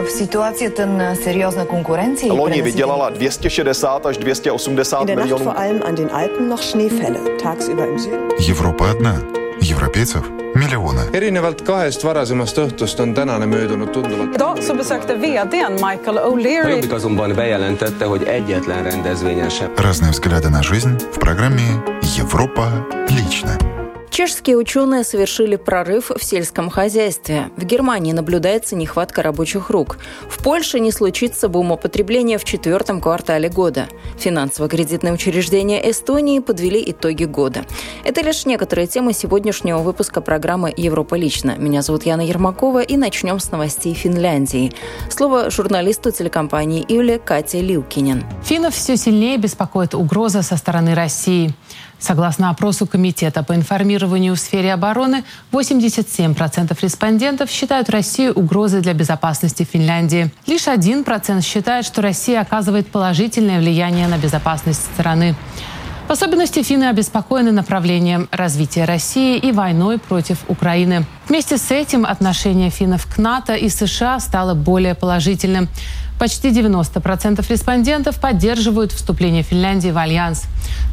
В ситуацията на серьезная конкуренция Loni vydělala 260 až 280 In der Nacht milionů. vor allem an den Alpen noch Schneefälle. Tagsüber im Süden. Европа одна. Европейцев миллионы. erinevalt kahest varasemast õhtust on tänane möödunud tunduvalt. Idag så besökte vdn Michael O'Leary Jobbik azonban bejelentette, hogy egyetlen rendezvényen sem Разные взгляды на жизнь в программе «Европа лично». Чешские ученые совершили прорыв в сельском хозяйстве. В Германии наблюдается нехватка рабочих рук. В Польше не случится бумопотребления в четвертом квартале года. Финансово-кредитные учреждения Эстонии подвели итоги года. Это лишь некоторые темы сегодняшнего выпуска программы «Европа лично». Меня зовут Яна Ермакова и начнем с новостей Финляндии. Слово журналисту телекомпании Юле Кате Лилкинен. Финнов все сильнее беспокоит угроза со стороны России. Согласно опросу Комитета по информированию в сфере обороны, 87% респондентов считают Россию угрозой для безопасности Финляндии. Лишь 1% считает, что Россия оказывает положительное влияние на безопасность страны. В особенности финны обеспокоены направлением развития России и войной против Украины. Вместе с этим отношение финнов к НАТО и США стало более положительным. Почти 90% респондентов поддерживают вступление Финляндии в Альянс.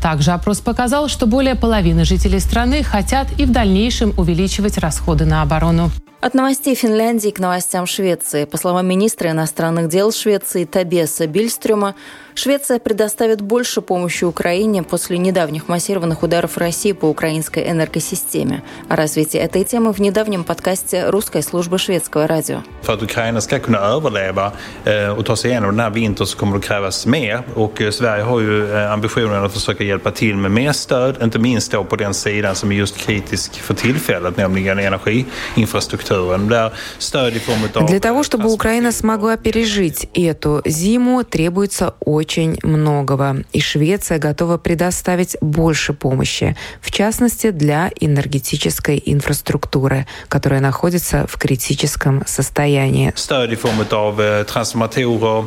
Также опрос показал, что более половины жителей страны хотят и в дальнейшем увеличивать расходы на оборону. От новостей Финляндии к новостям Швеции. По словам министра иностранных дел Швеции Табеса Бильстрюма, Швеция предоставит больше помощи Украине после недавних массированных ударов России по украинской энергосистеме. О развитии этой темы в недавнем подкасте русской службы шведского радио. För att Ukraina ska kunna överleva eh, och ta sig igenom den här vintern så kommer det krävas mer. Och eh, Sverige har ju eh, ambitionen att försöka hjälpa till med mer stöd, inte minst då på den sidan som är just kritisk för tillfället, nämligen energiinfrastrukturen. Där stöd i form av... Для того, чтобы Украина смогла пережить эту зиму, требуется очень многого. И Швеция готова предоставить больше помощи, в частности для энергетической инфраструктуры, которая находится в критическом состоянии.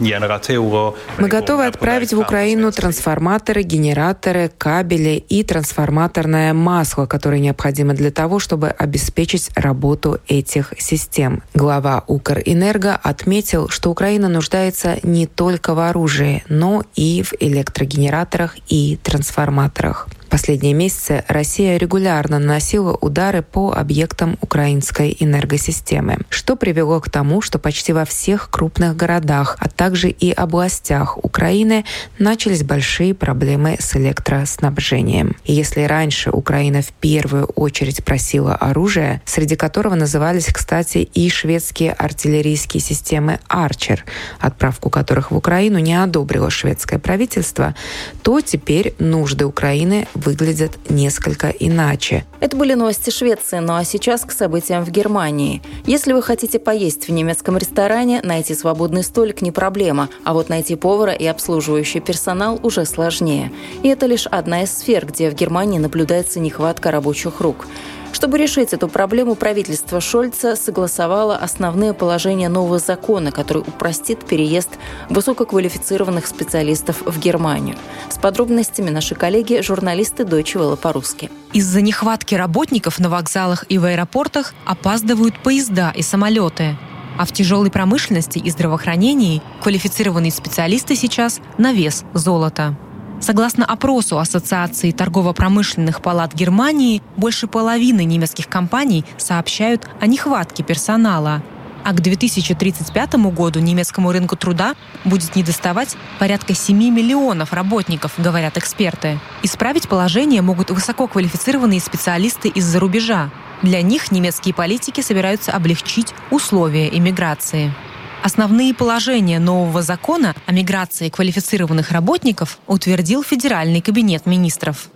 Eh. Мы готовы отправить в Украину трансформаторы, генераторы, кабели и трансформаторное масло, которое необходимо для того, чтобы обеспечить работу этих систем. Глава Укрэнерго отметил, что Украина нуждается не только в оружии, но и в электрогенераторах и трансформаторах. Последние месяцы Россия регулярно наносила удары по объектам украинской энергосистемы, что привело к тому, что почти во всех крупных городах, а также и областях Украины начались большие проблемы с электроснабжением. И если раньше Украина в первую очередь просила оружие, среди которого назывались, кстати, и шведские артиллерийские системы «Арчер», отправку которых в Украину не одобрило шведское правительство, то теперь нужды Украины выглядят несколько иначе. Это были новости Швеции, ну а сейчас к событиям в Германии. Если вы хотите поесть в немецком ресторане, найти свободный столик не проблема, а вот найти повара и обслуживающий персонал уже сложнее. И это лишь одна из сфер, где в Германии наблюдается нехватка рабочих рук. Чтобы решить эту проблему, правительство Шольца согласовало основные положения нового закона, который упростит переезд высококвалифицированных специалистов в Германию. С подробностями наши коллеги, журналисты Deutsche Welle по-русски. Из-за нехватки работников на вокзалах и в аэропортах опаздывают поезда и самолеты. А в тяжелой промышленности и здравоохранении квалифицированные специалисты сейчас на вес золота. Согласно опросу Ассоциации торгово-промышленных палат Германии, больше половины немецких компаний сообщают о нехватке персонала. А к 2035 году немецкому рынку труда будет недоставать порядка 7 миллионов работников, говорят эксперты. Исправить положение могут высококвалифицированные специалисты из-за рубежа. Для них немецкие политики собираются облегчить условия иммиграции. Основные положения нового закона о миграции квалифицированных работников утвердил Федеральный кабинет министров.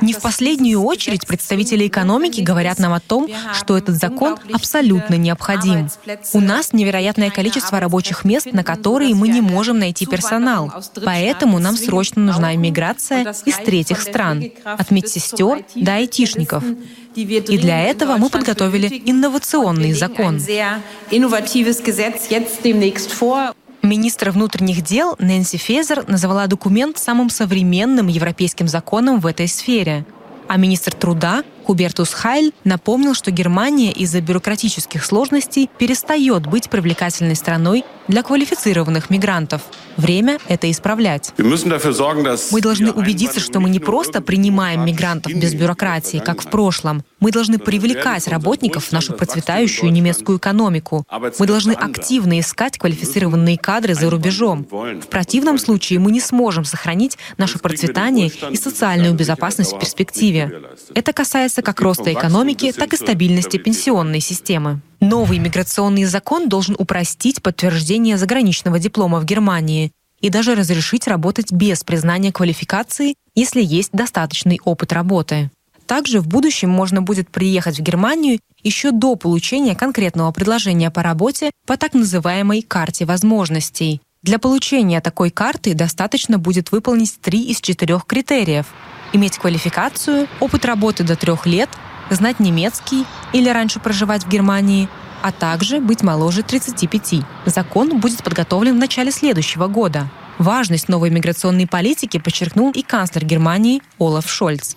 Не в последнюю очередь представители экономики говорят нам о том, что этот закон абсолютно необходим. У нас невероятное количество рабочих мест, на которые мы не можем найти персонал. Поэтому нам срочно нужна иммиграция из третьих стран, от медсестер до айтишников. И для этого мы подготовили инновационный закон. Министр внутренних дел Нэнси Фезер назвала документ самым современным европейским законом в этой сфере. А министр труда Хубертус Хайль напомнил, что Германия из-за бюрократических сложностей перестает быть привлекательной страной для квалифицированных мигрантов. Время это исправлять. Мы должны убедиться, что мы не просто принимаем мигрантов без бюрократии, как в прошлом. Мы должны привлекать работников в нашу процветающую немецкую экономику. Мы должны активно искать квалифицированные кадры за рубежом. В противном случае мы не сможем сохранить наше процветание и социальную безопасность в перспективе. Это касается как роста экономики, так и стабильности пенсионной системы. Новый миграционный закон должен упростить подтверждение заграничного диплома в Германии и даже разрешить работать без признания квалификации, если есть достаточный опыт работы. Также в будущем можно будет приехать в Германию еще до получения конкретного предложения по работе по так называемой карте возможностей. Для получения такой карты достаточно будет выполнить три из четырех критериев. Иметь квалификацию, опыт работы до трех лет, знать немецкий или раньше проживать в Германии, а также быть моложе 35. Закон будет подготовлен в начале следующего года. Важность новой миграционной политики подчеркнул и канцлер Германии Олаф Шольц.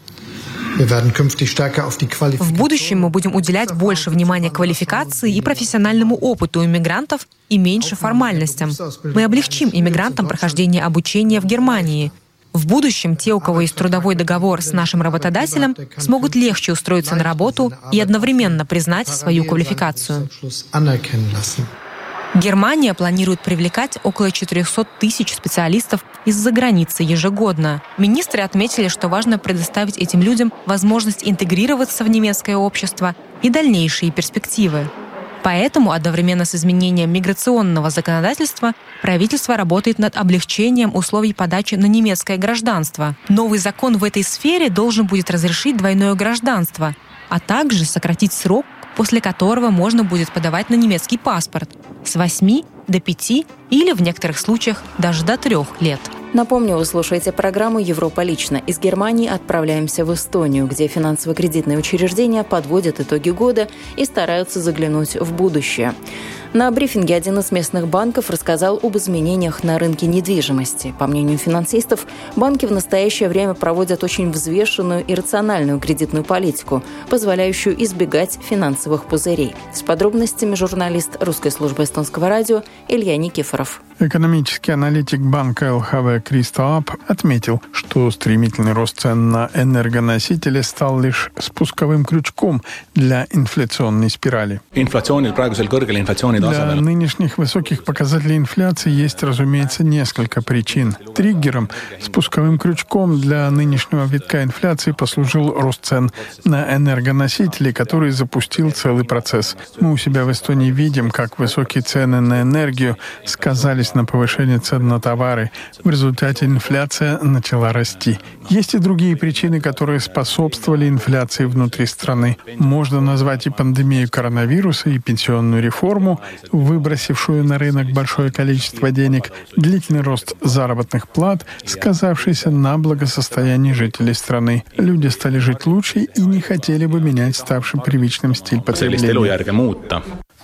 В будущем мы будем уделять больше внимания квалификации и профессиональному опыту иммигрантов и меньше формальностям. Мы облегчим иммигрантам прохождение обучения в Германии. В будущем те, у кого есть трудовой договор с нашим работодателем, смогут легче устроиться на работу и одновременно признать свою квалификацию. Германия планирует привлекать около 400 тысяч специалистов из-за границы ежегодно. Министры отметили, что важно предоставить этим людям возможность интегрироваться в немецкое общество и дальнейшие перспективы. Поэтому одновременно с изменением миграционного законодательства правительство работает над облегчением условий подачи на немецкое гражданство. Новый закон в этой сфере должен будет разрешить двойное гражданство, а также сократить срок, после которого можно будет подавать на немецкий паспорт с 8 до 5 или в некоторых случаях даже до 3 лет. Напомню, вы слушаете программу «Европа лично». Из Германии отправляемся в Эстонию, где финансово-кредитные учреждения подводят итоги года и стараются заглянуть в будущее. На брифинге один из местных банков рассказал об изменениях на рынке недвижимости. По мнению финансистов, банки в настоящее время проводят очень взвешенную и рациональную кредитную политику, позволяющую избегать финансовых пузырей. С подробностями журналист русской службы эстонского радио Илья Никифоров. Экономический аналитик банка ЛХВ Кристо Ап отметил, что стремительный рост цен на энергоносители стал лишь спусковым крючком для инфляционной спирали. Для нынешних высоких показателей инфляции есть, разумеется, несколько причин. Триггером, спусковым крючком для нынешнего витка инфляции послужил рост цен на энергоносители, который запустил целый процесс. Мы у себя в Эстонии видим, как высокие цены на энергию сказались на повышение цен на товары. В результате инфляция начала расти. Есть и другие причины, которые способствовали инфляции внутри страны. Можно назвать и пандемию коронавируса, и пенсионную реформу, выбросившую на рынок большое количество денег, длительный рост заработных плат, сказавшийся на благосостоянии жителей страны. Люди стали жить лучше и не хотели бы менять ставший привычным стиль потребления.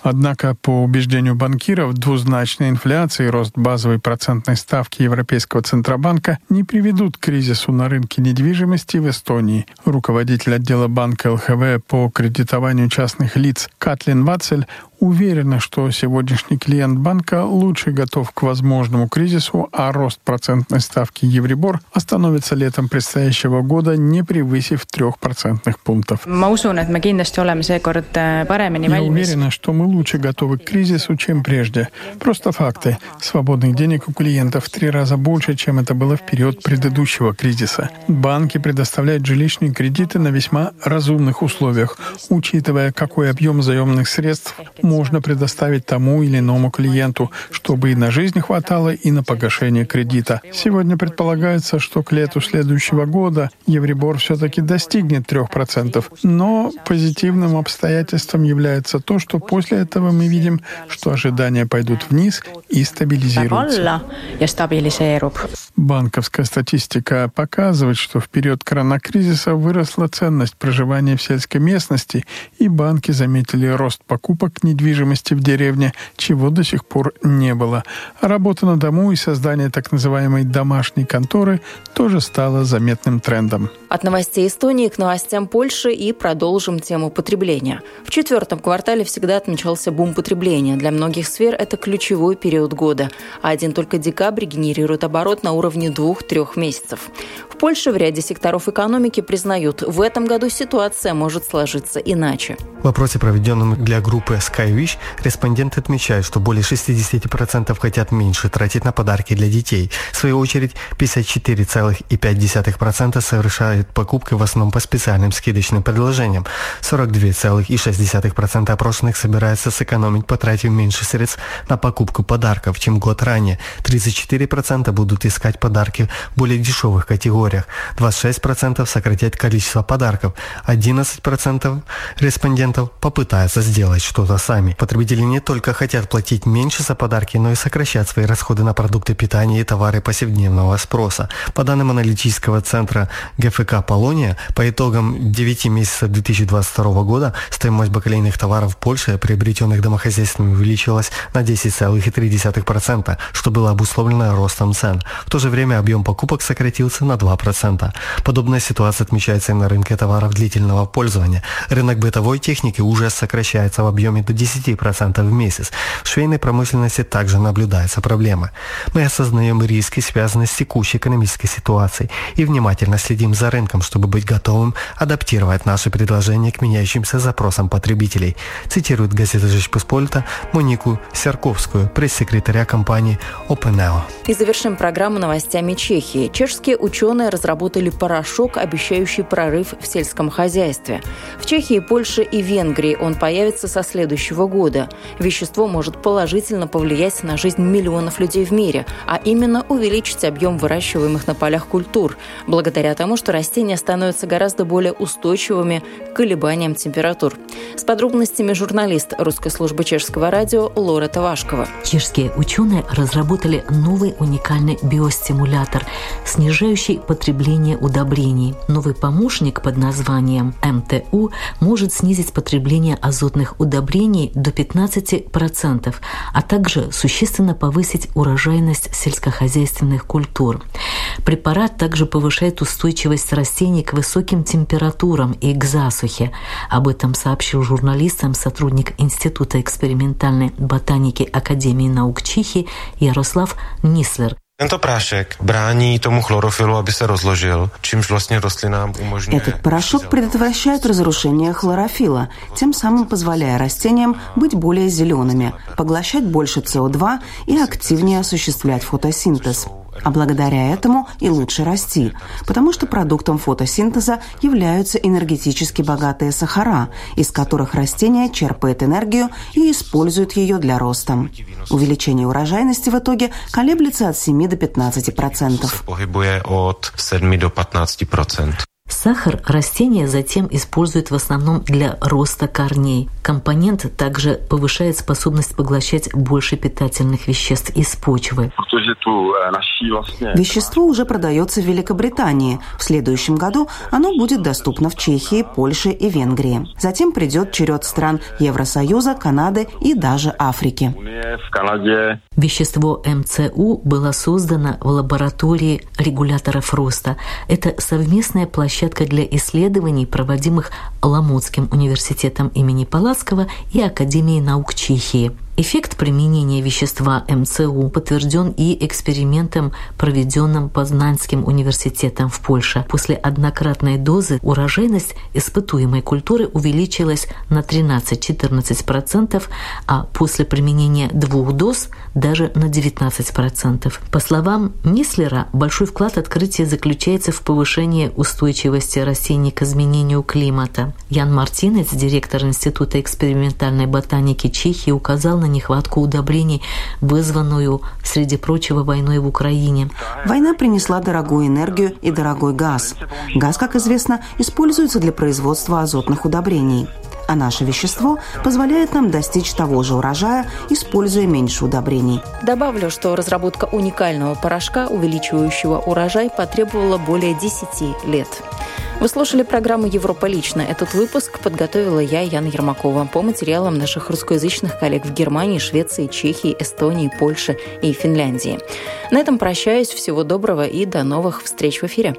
Однако, по убеждению банкиров, двузначная инфляция и рост базовой процентной ставки Европейского Центробанка не приведут к кризису на рынке недвижимости в Эстонии. Руководитель отдела банка ЛХВ по кредитованию частных лиц Катлин Вацель уверена, что сегодняшний клиент банка лучше готов к возможному кризису, а рост процентной ставки Евробор остановится летом предстоящего года, не превысив трех процентных пунктов. Я уверена, что мы лучше готовы к кризису, чем прежде. Просто факты. Свободных денег у клиентов в три раза больше, чем это было в период предыдущего кризиса. Банки предоставляют жилищные кредиты на весьма разумных условиях, учитывая, какой объем заемных средств можно предоставить тому или иному клиенту, чтобы и на жизнь хватало, и на погашение кредита. Сегодня предполагается, что к лету следующего года Евробор все-таки достигнет 3%, но позитивным обстоятельством является то, что после этого мы видим, что ожидания пойдут вниз и стабилизируются. Банковская статистика показывает, что в период коронакризиса выросла ценность проживания в сельской местности, и банки заметили рост покупок недвижимости недвижимости в деревне, чего до сих пор не было. работа на дому и создание так называемой домашней конторы тоже стало заметным трендом. От новостей Эстонии к новостям Польши и продолжим тему потребления. В четвертом квартале всегда отмечался бум потребления. Для многих сфер это ключевой период года. А один только декабрь генерирует оборот на уровне двух-трех месяцев. В Польше в ряде секторов экономики признают, в этом году ситуация может сложиться иначе. В вопросе, проведенном для группы Skywish, респонденты отмечают, что более 60% хотят меньше тратить на подарки для детей. В свою очередь, 54,5% совершают покупки в основном по специальным скидочным предложениям. 42,6% опрошенных собираются сэкономить, потратив меньше средств на покупку подарков, чем год ранее. 34% будут искать подарки в более дешевых категориях. 26% сократят количество подарков. 11% респондентов попытаются сделать что-то сами. Потребители не только хотят платить меньше за подарки, но и сокращать свои расходы на продукты питания и товары повседневного спроса. По данным аналитического центра ГФК «Полония», по итогам 9 месяцев 2022 года стоимость бакалейных товаров в Польше, приобретенных домохозяйствами, увеличилась на 10,3%, что было обусловлено ростом цен. В то же время объем покупок сократился на 2%. Подобная ситуация отмечается и на рынке товаров длительного пользования. Рынок бытовой техники уже сокращается в объеме до 10% в месяц. В швейной промышленности также наблюдаются проблемы. Мы осознаем риски, связанные с текущей экономической ситуацией и внимательно следим за рынком, чтобы быть готовым адаптировать наши предложения к меняющимся запросам потребителей, цитирует газета «Жечпосполита» Монику Серковскую, пресс-секретаря компании OpenEO. И завершим программу новостями Чехии. Чешские ученые разработали порошок, обещающий прорыв в сельском хозяйстве. В Чехии, Польше и Венгрии он появится со следующего года. Вещество может положительно повлиять на жизнь миллионов людей в мире, а именно увеличить объем выращиваемых на полях культур, благодаря тому, что растения становятся гораздо более устойчивыми к колебаниям температур. С подробностями журналист русской службы чешского радио Лора Тавашкова. Чешские ученые разработали новый уникальный биостимулятор, снижающий потребление удобрений. Новый помощник под названием МТУ может снизить потребление азотных удобрений до 15%, а также существенно повысить урожайность сельскохозяйственных культур. Препарат также повышает устойчивость растений к высоким температурам и к засухе. Об этом сообщил журналистам сотрудник Института экспериментальной ботаники Академии наук Чехии Ярослав Нислер. Tento prášek brání tomu chlorofilu, aby se rozložil, čímž vlastně rostlinám umožňuje... Этот порошок предотвращает разрушение хлорофила, тем самым позволяя растениям быть более зелеными, поглощать больше СО2 и активнее осуществлять фотосинтез а благодаря этому и лучше расти, потому что продуктом фотосинтеза являются энергетически богатые сахара, из которых растение черпает энергию и использует ее для роста. Увеличение урожайности в итоге колеблется от 7 до 15 процентов. От 7 до 15 процентов. Сахар растения затем используют в основном для роста корней. Компонент также повышает способность поглощать больше питательных веществ из почвы. Вещество уже продается в Великобритании. В следующем году оно будет доступно в Чехии, Польше и Венгрии. Затем придет черед стран Евросоюза, Канады и даже Африки. Вещество МЦУ было создано в лаборатории регуляторов роста. Это совместная площадка для исследований, проводимых Ламутским университетом имени Палацкого и Академией наук Чехии. Эффект применения вещества МЦУ подтвержден и экспериментом, проведенным Познанским университетом в Польше. После однократной дозы урожайность испытуемой культуры увеличилась на 13-14%, а после применения двух доз даже на 19%. По словам Мислера, большой вклад открытия заключается в повышении устойчивости растений к изменению климата. Ян Мартинец, директор Института экспериментальной ботаники Чехии, указал на нехватку удобрений, вызванную, среди прочего, войной в Украине. Война принесла дорогую энергию и дорогой газ. Газ, как известно, используется для производства азотных удобрений а наше вещество позволяет нам достичь того же урожая, используя меньше удобрений. Добавлю, что разработка уникального порошка, увеличивающего урожай, потребовала более 10 лет. Вы слушали программу «Европа лично». Этот выпуск подготовила я, Яна Ермакова, по материалам наших русскоязычных коллег в Германии, Швеции, Чехии, Эстонии, Польше и Финляндии. На этом прощаюсь. Всего доброго и до новых встреч в эфире.